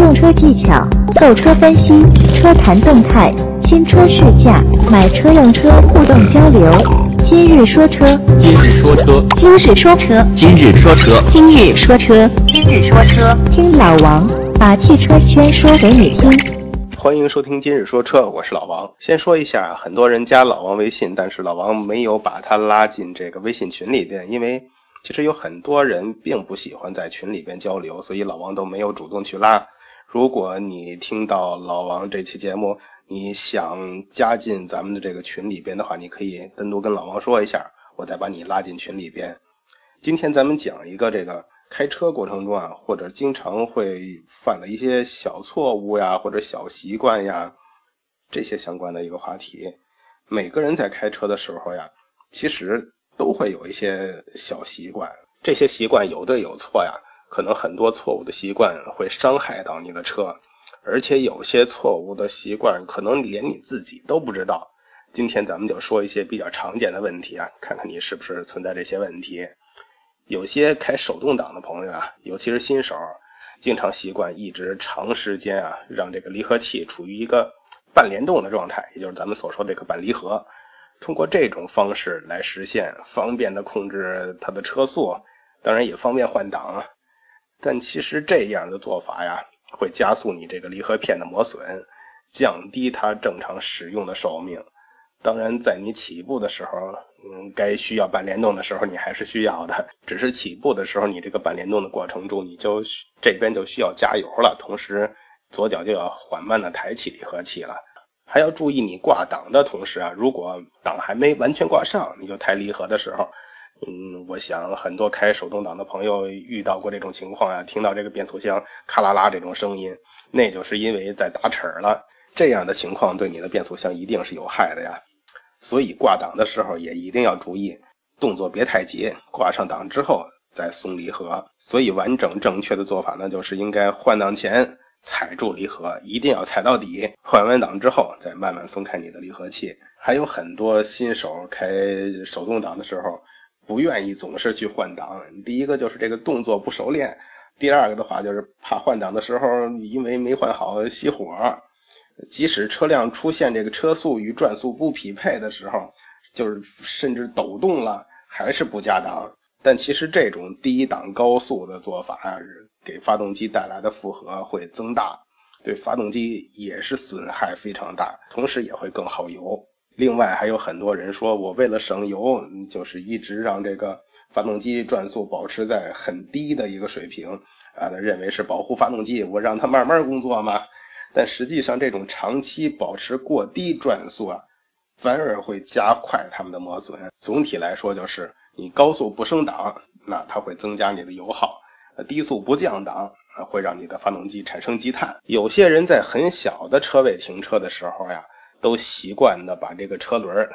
用车技巧、购车分析、车谈动态、新车试驾、买车用车互动交流。今日说车，今日说车，今日说车，今日说车，今日说车，今日说车，听老王把汽车圈说给你听。欢迎收听今日说车，我是老王。先说一下，很多人加老王微信，但是老王没有把他拉进这个微信群里边，因为其实有很多人并不喜欢在群里边交流，所以老王都没有主动去拉。如果你听到老王这期节目，你想加进咱们的这个群里边的话，你可以单独跟老王说一下，我再把你拉进群里边。今天咱们讲一个这个开车过程中啊，或者经常会犯的一些小错误呀，或者小习惯呀，这些相关的一个话题。每个人在开车的时候呀，其实都会有一些小习惯，这些习惯有对有错呀。可能很多错误的习惯会伤害到你的车，而且有些错误的习惯可能连你自己都不知道。今天咱们就说一些比较常见的问题啊，看看你是不是存在这些问题。有些开手动挡的朋友啊，尤其是新手，经常习惯一直长时间啊，让这个离合器处于一个半联动的状态，也就是咱们所说这个半离合。通过这种方式来实现方便的控制它的车速，当然也方便换挡啊。但其实这样的做法呀，会加速你这个离合片的磨损，降低它正常使用的寿命。当然，在你起步的时候，嗯，该需要半联动的时候，你还是需要的。只是起步的时候，你这个半联动的过程中，你就这边就需要加油了，同时左脚就要缓慢的抬起离合器了。还要注意，你挂档的同时啊，如果档还没完全挂上，你就抬离合的时候。嗯，我想很多开手动挡的朋友遇到过这种情况啊，听到这个变速箱咔啦啦这种声音，那就是因为在打齿了。这样的情况对你的变速箱一定是有害的呀。所以挂档的时候也一定要注意，动作别太急，挂上档之后再松离合。所以完整正确的做法呢，就是应该换挡前踩住离合，一定要踩到底。换完档之后再慢慢松开你的离合器。还有很多新手开手动挡的时候。不愿意总是去换挡，第一个就是这个动作不熟练，第二个的话就是怕换挡的时候因为没换好熄火，即使车辆出现这个车速与转速不匹配的时候，就是甚至抖动了，还是不加档。但其实这种低档高速的做法，给发动机带来的负荷会增大，对发动机也是损害非常大，同时也会更耗油。另外还有很多人说，我为了省油，就是一直让这个发动机转速保持在很低的一个水平啊，认为是保护发动机，我让它慢慢工作嘛。但实际上，这种长期保持过低转速啊，反而会加快它们的磨损。总体来说，就是你高速不升档，那它会增加你的油耗；低速不降档，会让你的发动机产生积碳。有些人在很小的车位停车的时候呀。都习惯的把这个车轮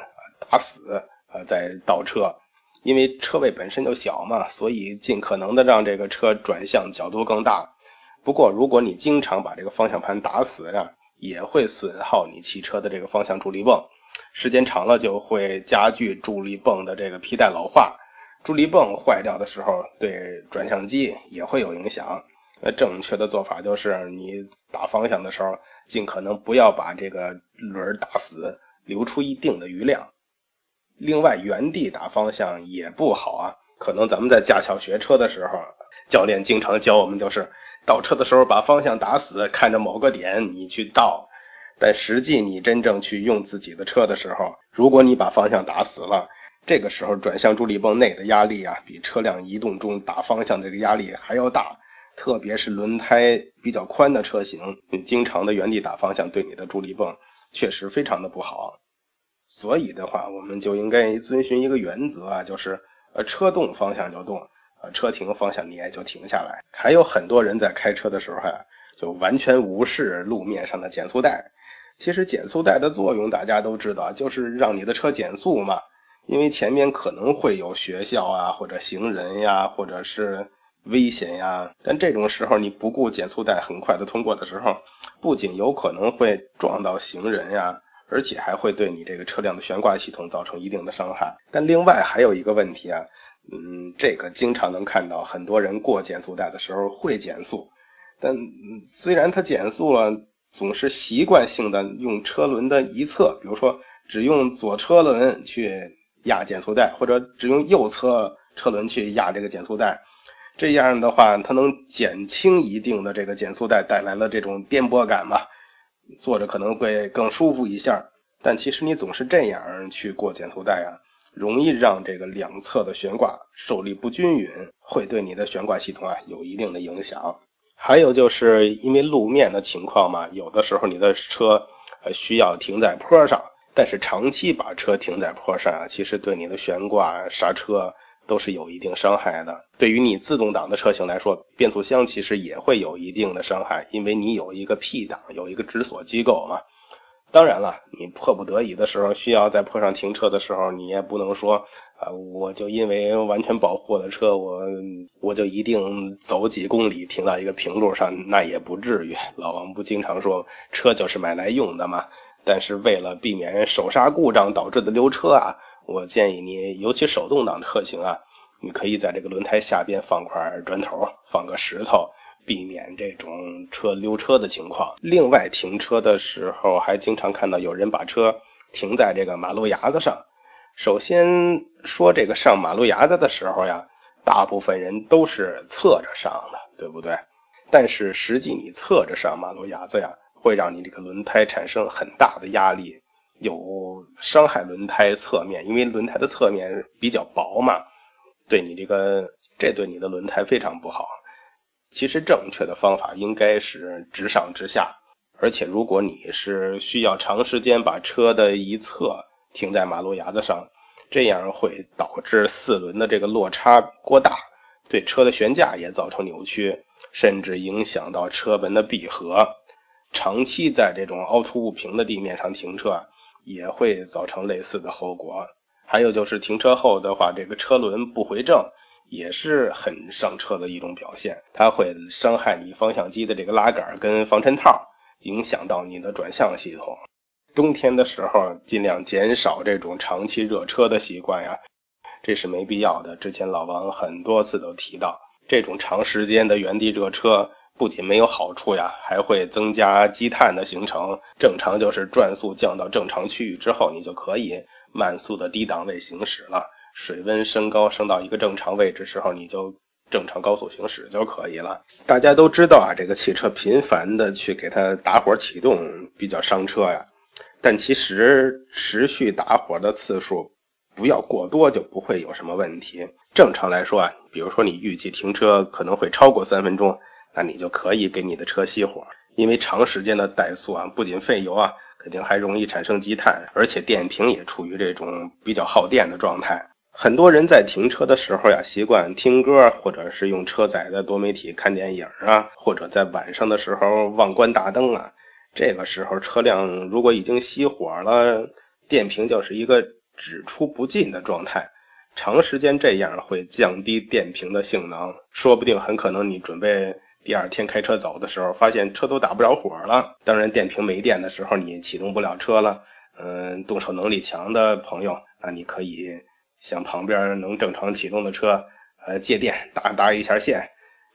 打死啊，再倒车，因为车位本身就小嘛，所以尽可能的让这个车转向角度更大。不过，如果你经常把这个方向盘打死呀，也会损耗你汽车的这个方向助力泵，时间长了就会加剧助力泵的这个皮带老化。助力泵坏掉的时候，对转向机也会有影响。那正确的做法就是你打方向的时候。尽可能不要把这个轮打死，留出一定的余量。另外，原地打方向也不好啊。可能咱们在驾校学车的时候，教练经常教我们，就是倒车的时候把方向打死，看着某个点你去倒。但实际你真正去用自己的车的时候，如果你把方向打死了，这个时候转向助力泵内的压力啊，比车辆移动中打方向这个压力还要大。特别是轮胎比较宽的车型，经常的原地打方向，对你的助力泵确实非常的不好。所以的话，我们就应该遵循一个原则啊，就是呃车动方向就动，呃车停方向你也就停下来。还有很多人在开车的时候啊，就完全无视路面上的减速带。其实减速带的作用大家都知道，就是让你的车减速嘛。因为前面可能会有学校啊，或者行人呀，或者是。危险呀！但这种时候你不顾减速带很快的通过的时候，不仅有可能会撞到行人呀，而且还会对你这个车辆的悬挂系统造成一定的伤害。但另外还有一个问题啊，嗯，这个经常能看到很多人过减速带的时候会减速，但虽然它减速了，总是习惯性的用车轮的一侧，比如说只用左车轮去压减速带，或者只用右侧车轮去压这个减速带。这样的话，它能减轻一定的这个减速带带来的这种颠簸感嘛，坐着可能会更舒服一下。但其实你总是这样去过减速带啊，容易让这个两侧的悬挂受力不均匀，会对你的悬挂系统啊有一定的影响。还有就是因为路面的情况嘛，有的时候你的车呃需要停在坡上，但是长期把车停在坡上啊，其实对你的悬挂、刹车。都是有一定伤害的。对于你自动挡的车型来说，变速箱其实也会有一定的伤害，因为你有一个 P 档，有一个止锁机构嘛。当然了，你迫不得已的时候，需要在坡上停车的时候，你也不能说啊，我就因为完全保护我的车，我我就一定走几公里停到一个平路上，那也不至于。老王不经常说，车就是买来用的嘛。但是为了避免手刹故障导致的溜车啊。我建议你，尤其手动挡车型啊，你可以在这个轮胎下边放块砖头，放个石头，避免这种车溜车的情况。另外，停车的时候还经常看到有人把车停在这个马路牙子上。首先说这个上马路牙子的时候呀，大部分人都是侧着上的，对不对？但是实际你侧着上马路牙子呀，会让你这个轮胎产生很大的压力。有伤害轮胎侧面，因为轮胎的侧面比较薄嘛，对你这个这对你的轮胎非常不好。其实正确的方法应该是直上直下，而且如果你是需要长时间把车的一侧停在马路牙子上，这样会导致四轮的这个落差过大，对车的悬架也造成扭曲，甚至影响到车门的闭合。长期在这种凹凸不平的地面上停车。也会造成类似的后果。还有就是停车后的话，这个车轮不回正，也是很伤车的一种表现。它会伤害你方向机的这个拉杆跟防尘套，影响到你的转向系统。冬天的时候，尽量减少这种长期热车的习惯呀，这是没必要的。之前老王很多次都提到，这种长时间的原地热车。不仅没有好处呀，还会增加积碳的形成。正常就是转速降到正常区域之后，你就可以慢速的低档位行驶了。水温升高升到一个正常位置时候，你就正常高速行驶就可以了。大家都知道啊，这个汽车频繁的去给它打火启动比较伤车呀。但其实持续打火的次数不要过多，就不会有什么问题。正常来说啊，比如说你预计停车可能会超过三分钟。那你就可以给你的车熄火，因为长时间的怠速啊，不仅费油啊，肯定还容易产生积碳，而且电瓶也处于这种比较耗电的状态。很多人在停车的时候呀，习惯听歌，或者是用车载的多媒体看电影啊，或者在晚上的时候忘关大灯啊。这个时候车辆如果已经熄火了，电瓶就是一个只出不进的状态，长时间这样会降低电瓶的性能，说不定很可能你准备。第二天开车走的时候，发现车都打不着火了。当然，电瓶没电的时候，你启动不了车了。嗯，动手能力强的朋友，那你可以向旁边能正常启动的车，呃，借电搭搭一下线，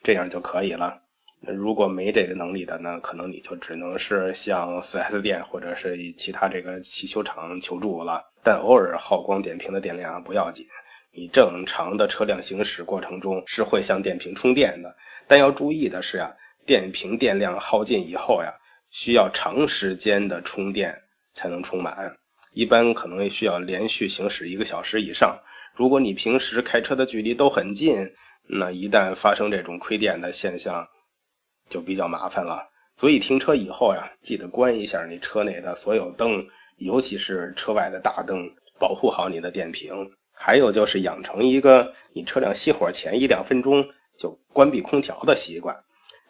这样就可以了。如果没这个能力的，那可能你就只能是向 4S 店或者是其他这个汽修厂求助了。但偶尔耗光电瓶的电量不要紧，你正常的车辆行驶过程中是会向电瓶充电的。但要注意的是呀，电瓶电量耗尽以后呀，需要长时间的充电才能充满，一般可能需要连续行驶一个小时以上。如果你平时开车的距离都很近，那一旦发生这种亏电的现象，就比较麻烦了。所以停车以后呀，记得关一下你车内的所有灯，尤其是车外的大灯，保护好你的电瓶。还有就是养成一个你车辆熄火前一两分钟。就关闭空调的习惯，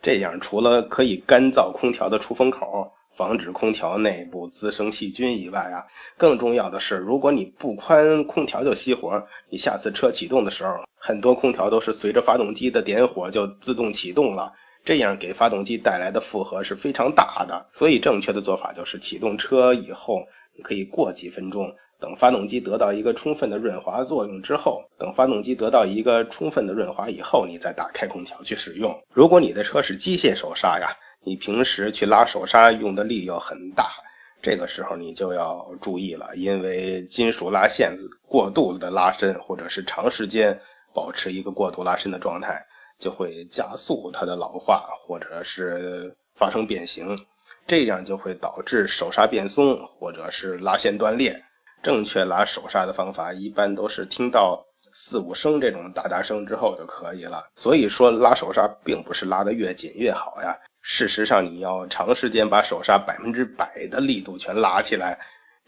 这样除了可以干燥空调的出风口，防止空调内部滋生细菌以外啊，更重要的是，如果你不关空调就熄火，你下次车启动的时候，很多空调都是随着发动机的点火就自动启动了，这样给发动机带来的负荷是非常大的。所以正确的做法就是启动车以后，可以过几分钟等发动机得到一个充分的润滑作用之后，等发动机得到一个充分的润滑以后，你再打开空调去使用。如果你的车是机械手刹呀，你平时去拉手刹用的力要很大，这个时候你就要注意了，因为金属拉线过度的拉伸，或者是长时间保持一个过度拉伸的状态，就会加速它的老化，或者是发生变形，这样就会导致手刹变松，或者是拉线断裂。正确拉手刹的方法，一般都是听到四五声这种哒哒声之后就可以了。所以说，拉手刹并不是拉得越紧越好呀。事实上，你要长时间把手刹百分之百的力度全拉起来，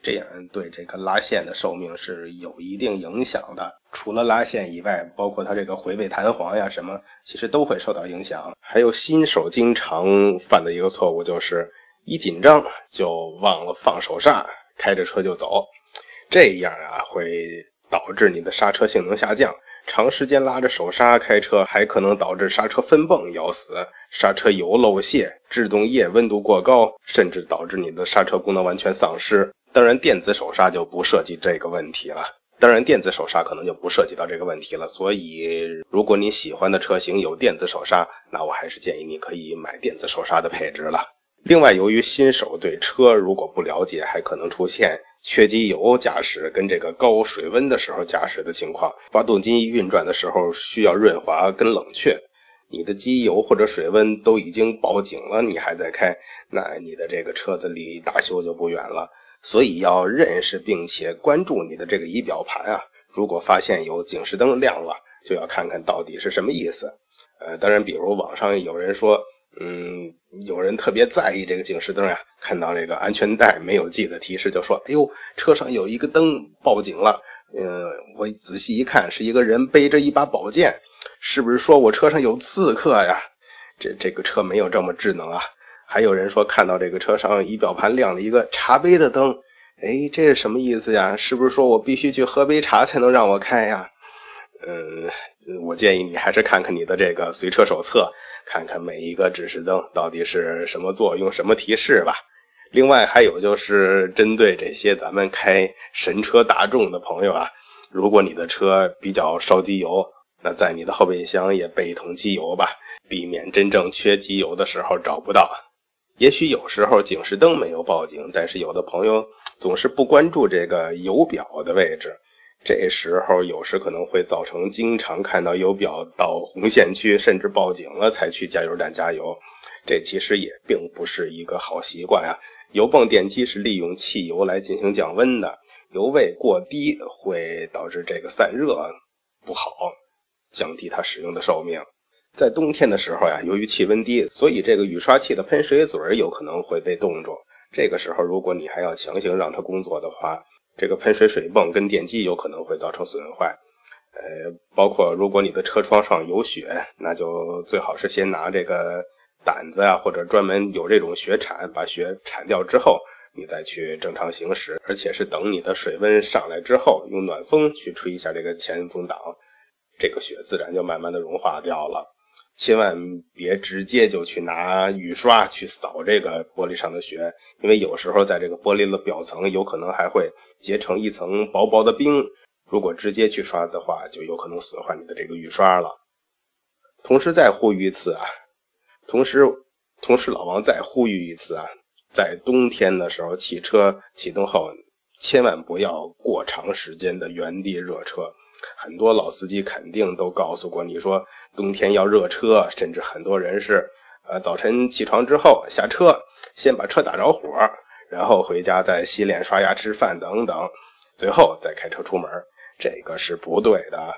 这样对这个拉线的寿命是有一定影响的。除了拉线以外，包括它这个回位弹簧呀什么，其实都会受到影响。还有新手经常犯的一个错误，就是一紧张就忘了放手刹，开着车就走。这样啊，会导致你的刹车性能下降。长时间拉着手刹开车，还可能导致刹车分泵咬死、刹车油漏泄、制动液温度过高，甚至导致你的刹车功能完全丧失。当然，电子手刹就不涉及这个问题了。当然，电子手刹可能就不涉及到这个问题了。所以，如果你喜欢的车型有电子手刹，那我还是建议你可以买电子手刹的配置了。另外，由于新手对车如果不了解，还可能出现。缺机油驾驶跟这个高水温的时候驾驶的情况，发动机运转的时候需要润滑跟冷却，你的机油或者水温都已经报警了，你还在开，那你的这个车子离大修就不远了。所以要认识并且关注你的这个仪表盘啊，如果发现有警示灯亮了，就要看看到底是什么意思。呃，当然，比如网上有人说。嗯，有人特别在意这个警示灯呀，看到这个安全带没有系的提示，就说：“哎呦，车上有一个灯报警了。”嗯，我仔细一看，是一个人背着一把宝剑，是不是说我车上有刺客呀？这这个车没有这么智能啊。还有人说看到这个车上仪表盘亮了一个茶杯的灯，哎，这是什么意思呀？是不是说我必须去喝杯茶才能让我开呀？嗯，我建议你还是看看你的这个随车手册。看看每一个指示灯到底是什么作用、什么提示吧。另外还有就是针对这些咱们开神车大众的朋友啊，如果你的车比较烧机油，那在你的后备箱也备一桶机油吧，避免真正缺机油的时候找不到。也许有时候警示灯没有报警，但是有的朋友总是不关注这个油表的位置。这时候有时可能会造成经常看到油表到红线区，甚至报警了才去加油站加油，这其实也并不是一个好习惯啊。油泵电机是利用汽油来进行降温的，油位过低会导致这个散热不好，降低它使用的寿命。在冬天的时候呀，由于气温低，所以这个雨刷器的喷水嘴有可能会被冻住。这个时候，如果你还要强行让它工作的话，这个喷水水泵跟电机有可能会造成损坏，呃，包括如果你的车窗上有雪，那就最好是先拿这个掸子啊，或者专门有这种雪铲，把雪铲掉之后，你再去正常行驶，而且是等你的水温上来之后，用暖风去吹一下这个前风挡，这个雪自然就慢慢的融化掉了。千万别直接就去拿雨刷去扫这个玻璃上的雪，因为有时候在这个玻璃的表层有可能还会结成一层薄薄的冰。如果直接去刷的话，就有可能损坏你的这个雨刷了。同时再呼吁一次啊，同时同时老王再呼吁一次啊，在冬天的时候，汽车启动后千万不要过长时间的原地热车。很多老司机肯定都告诉过你说，冬天要热车，甚至很多人是，呃，早晨起床之后下车，先把车打着火，然后回家再洗脸、刷牙、吃饭等等，最后再开车出门，这个是不对的。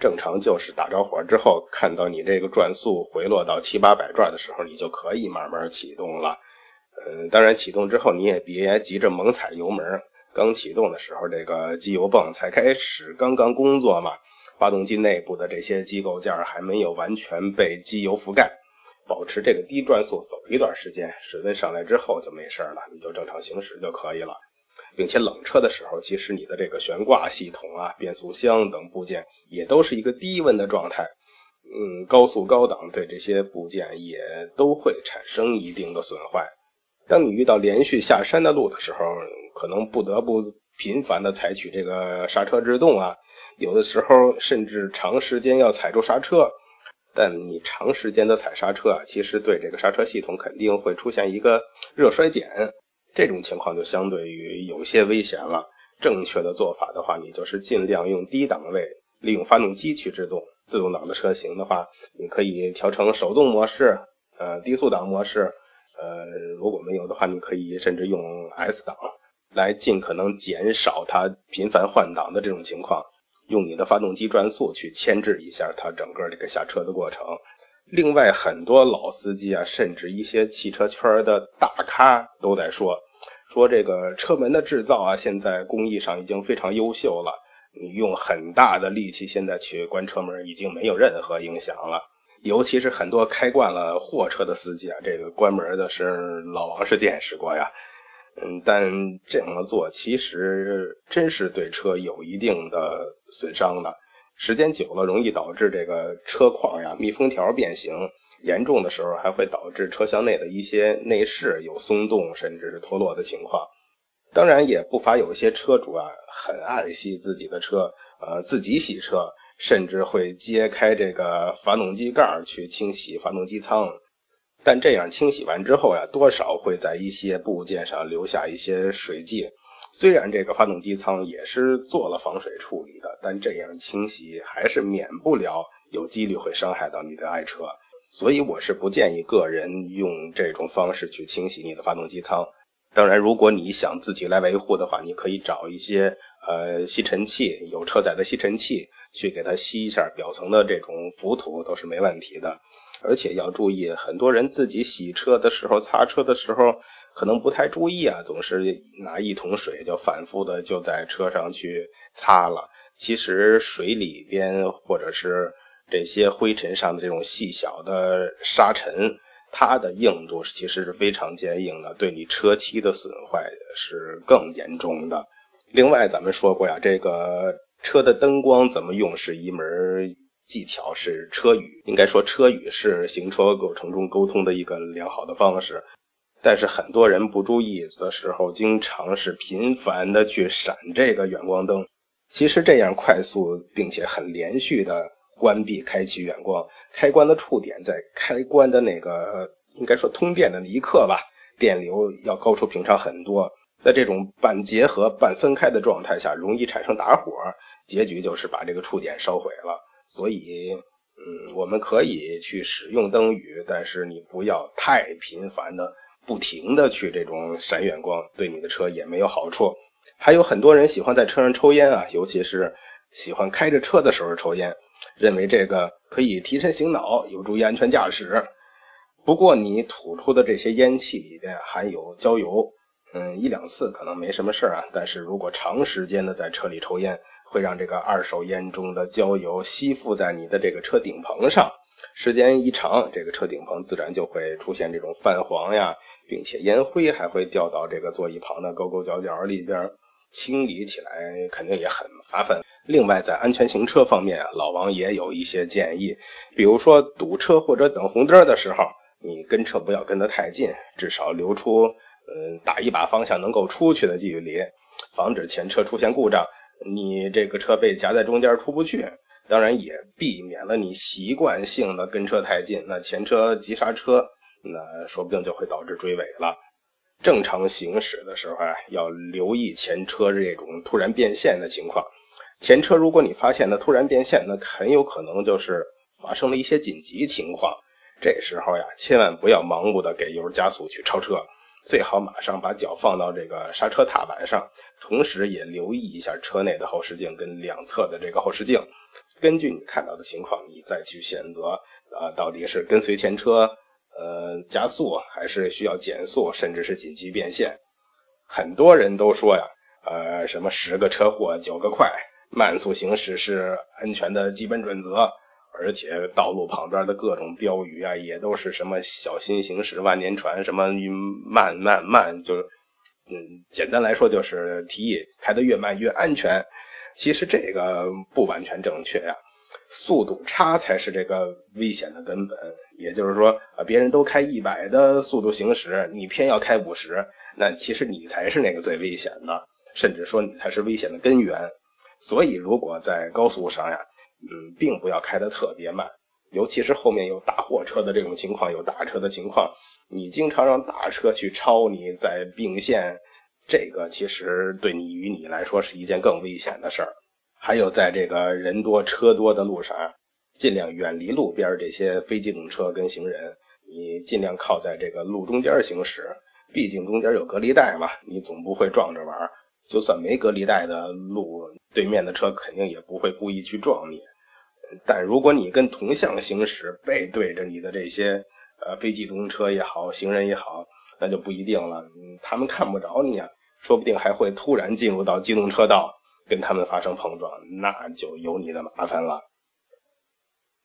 正常就是打着火之后，看到你这个转速回落到七八百转的时候，你就可以慢慢启动了。嗯，当然启动之后你也别急着猛踩油门。刚启动的时候，这个机油泵才开始刚刚工作嘛，发动机内部的这些机构件还没有完全被机油覆盖，保持这个低转速走一段时间，水温上来之后就没事了，你就正常行驶就可以了。并且冷车的时候，其实你的这个悬挂系统啊、变速箱等部件也都是一个低温的状态，嗯，高速高档对这些部件也都会产生一定的损坏。当你遇到连续下山的路的时候，可能不得不频繁的采取这个刹车制动啊，有的时候甚至长时间要踩住刹车。但你长时间的踩刹车啊，其实对这个刹车系统肯定会出现一个热衰减，这种情况就相对于有些危险了。正确的做法的话，你就是尽量用低档位，利用发动机去制动。自动挡的车型的话，你可以调成手动模式，呃，低速档模式，呃，如果没有的话，你可以甚至用 S 档，来尽可能减少它频繁换挡的这种情况。用你的发动机转速去牵制一下它整个这个下车的过程。另外，很多老司机啊，甚至一些汽车圈的大咖都在说，说这个车门的制造啊，现在工艺上已经非常优秀了，你用很大的力气现在去关车门已经没有任何影响了。尤其是很多开惯了货车的司机啊，这个关门的是老王是见识过呀。嗯，但这样做其实真是对车有一定的损伤的，时间久了容易导致这个车框呀、密封条变形，严重的时候还会导致车厢内的一些内饰有松动甚至是脱落的情况。当然，也不乏有一些车主啊，很爱惜自己的车，呃，自己洗车，甚至会揭开这个发动机盖去清洗发动机舱。但这样清洗完之后呀，多少会在一些部件上留下一些水迹。虽然这个发动机舱也是做了防水处理的，但这样清洗还是免不了有几率会伤害到你的爱车。所以我是不建议个人用这种方式去清洗你的发动机舱。当然，如果你想自己来维护的话，你可以找一些呃吸尘器，有车载的吸尘器去给它吸一下表层的这种浮土，都是没问题的。而且要注意，很多人自己洗车的时候、擦车的时候，可能不太注意啊，总是拿一桶水就反复的就在车上去擦了。其实水里边或者是这些灰尘上的这种细小的沙尘，它的硬度其实是非常坚硬的，对你车漆的损坏是更严重的。另外，咱们说过呀，这个车的灯光怎么用是一门。技巧是车语，应该说车语是行车过程中沟通的一个良好的方式。但是很多人不注意的时候，经常是频繁的去闪这个远光灯。其实这样快速并且很连续的关闭、开启远光开关的触点，在开关的那个应该说通电的那一刻吧，电流要高出平常很多。在这种半结合、半分开的状态下，容易产生打火，结局就是把这个触点烧毁了。所以，嗯，我们可以去使用灯语，但是你不要太频繁的、不停的去这种闪远光，对你的车也没有好处。还有很多人喜欢在车上抽烟啊，尤其是喜欢开着车的时候抽烟，认为这个可以提神醒脑，有助于安全驾驶。不过你吐出的这些烟气里边含有焦油，嗯，一两次可能没什么事儿啊，但是如果长时间的在车里抽烟，会让这个二手烟中的焦油吸附在你的这个车顶棚上，时间一长，这个车顶棚自然就会出现这种泛黄呀，并且烟灰还会掉到这个座椅旁的沟沟角角里边，清理起来肯定也很麻烦。另外，在安全行车方面啊，老王也有一些建议，比如说堵车或者等红灯的时候，你跟车不要跟得太近，至少留出嗯打一把方向能够出去的距离，防止前车出现故障。你这个车被夹在中间出不去，当然也避免了你习惯性的跟车太近，那前车急刹车，那说不定就会导致追尾了。正常行驶的时候啊，要留意前车这种突然变线的情况。前车如果你发现它突然变线，那很有可能就是发生了一些紧急情况。这时候呀，千万不要盲目的给油加速去超车。最好马上把脚放到这个刹车踏板上，同时也留意一下车内的后视镜跟两侧的这个后视镜。根据你看到的情况，你再去选择啊，到底是跟随前车呃加速，还是需要减速，甚至是紧急变线。很多人都说呀，呃，什么十个车祸九个快，慢速行驶是安全的基本准则。而且道路旁边的各种标语啊，也都是什么小心行驶万年船，什么慢慢慢，就是嗯，简单来说就是提议开得越慢越安全。其实这个不完全正确呀，速度差才是这个危险的根本。也就是说啊，别人都开一百的速度行驶，你偏要开五十，那其实你才是那个最危险的。甚至说你才是危险的根源。所以，如果在高速上呀，嗯，并不要开得特别慢，尤其是后面有大货车的这种情况，有大车的情况，你经常让大车去超你在并线，这个其实对你与你来说是一件更危险的事儿。还有，在这个人多车多的路上，尽量远离路边这些非机动车跟行人，你尽量靠在这个路中间行驶，毕竟中间有隔离带嘛，你总不会撞着玩。就算没隔离带的路，对面的车肯定也不会故意去撞你。但如果你跟同向行驶，背对着你的这些呃非机动车也好，行人也好，那就不一定了。他们看不着你啊，说不定还会突然进入到机动车道。跟他们发生碰撞，那就有你的麻烦了。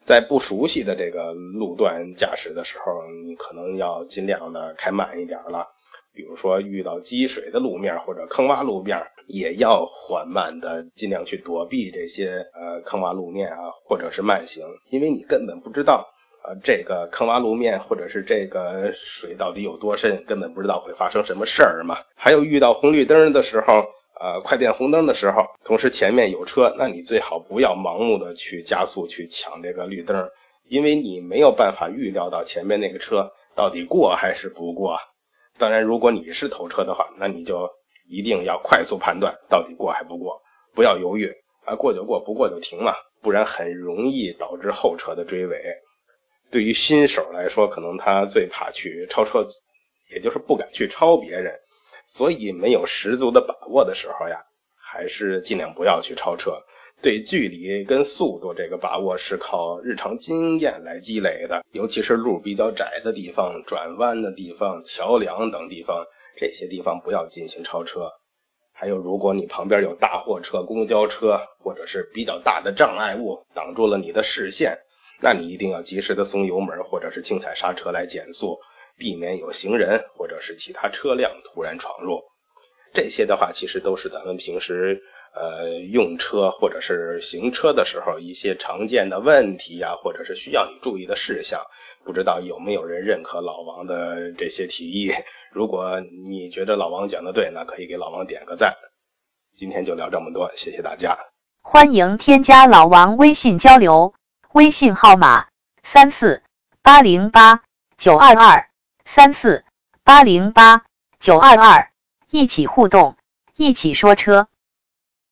在不熟悉的这个路段驾驶的时候，你可能要尽量的开慢一点了。比如说遇到积水的路面或者坑洼路面，也要缓慢的尽量去躲避这些呃坑洼路面啊，或者是慢行，因为你根本不知道呃这个坑洼路面或者是这个水到底有多深，根本不知道会发生什么事儿嘛。还有遇到红绿灯的时候。呃，快变红灯的时候，同时前面有车，那你最好不要盲目的去加速去抢这个绿灯，因为你没有办法预料到前面那个车到底过还是不过。当然，如果你是头车的话，那你就一定要快速判断到底过还不过，不要犹豫啊，过就过，不过就停了，不然很容易导致后车的追尾。对于新手来说，可能他最怕去超车，也就是不敢去超别人。所以没有十足的把握的时候呀，还是尽量不要去超车。对距离跟速度这个把握是靠日常经验来积累的，尤其是路比较窄的地方、转弯的地方、桥梁等地方，这些地方不要进行超车。还有，如果你旁边有大货车、公交车或者是比较大的障碍物挡住了你的视线，那你一定要及时的松油门或者是轻踩刹车来减速。避免有行人或者是其他车辆突然闯入，这些的话其实都是咱们平时呃用车或者是行车的时候一些常见的问题呀，或者是需要你注意的事项。不知道有没有人认可老王的这些提议？如果你觉得老王讲的对，那可以给老王点个赞。今天就聊这么多，谢谢大家。欢迎添加老王微信交流，微信号码三四八零八九二二。三四八零八九二二，一起互动，一起说车。